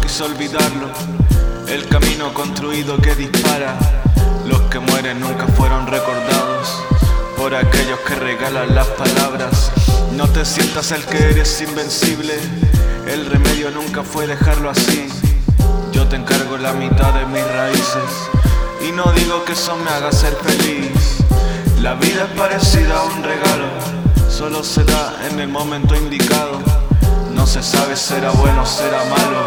quise olvidarlo. El camino construido que dispara. Los que mueren nunca fueron recordados por aquellos que regalan las palabras. No te sientas el que eres invencible. El remedio nunca fue dejarlo así. Yo te encargo la mitad de mis raíces. Y no digo que eso me haga ser feliz. La vida es parecida a un regalo. Solo se da en el momento indicado. No se sabe será bueno o será malo.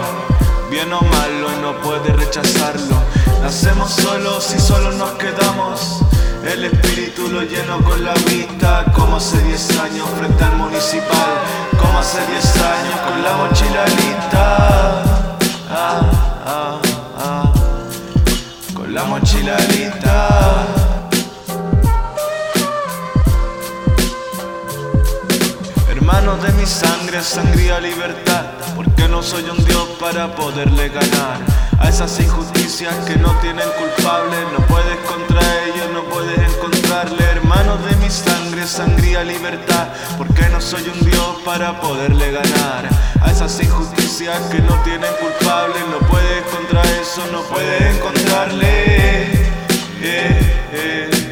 Bien o malo no puede rechazarlo. Nacemos solos y solo nos quedamos. El espíritu lo lleno con la vista, como hace 10 años frente al municipal, como hace 10 años con la mochila lista. Ah, ah, ah, con la. Hermanos de mi sangre, sangría libertad, porque no soy un dios para poderle ganar. A esas injusticias que no tienen culpable, no puedes contra ellos, no puedes encontrarle. Hermanos de mi sangre, sangría libertad, porque no soy un dios para poderle ganar. A esas injusticias que no tienen culpable, no puedes contra eso, no puedes encontrarle. Eh, eh.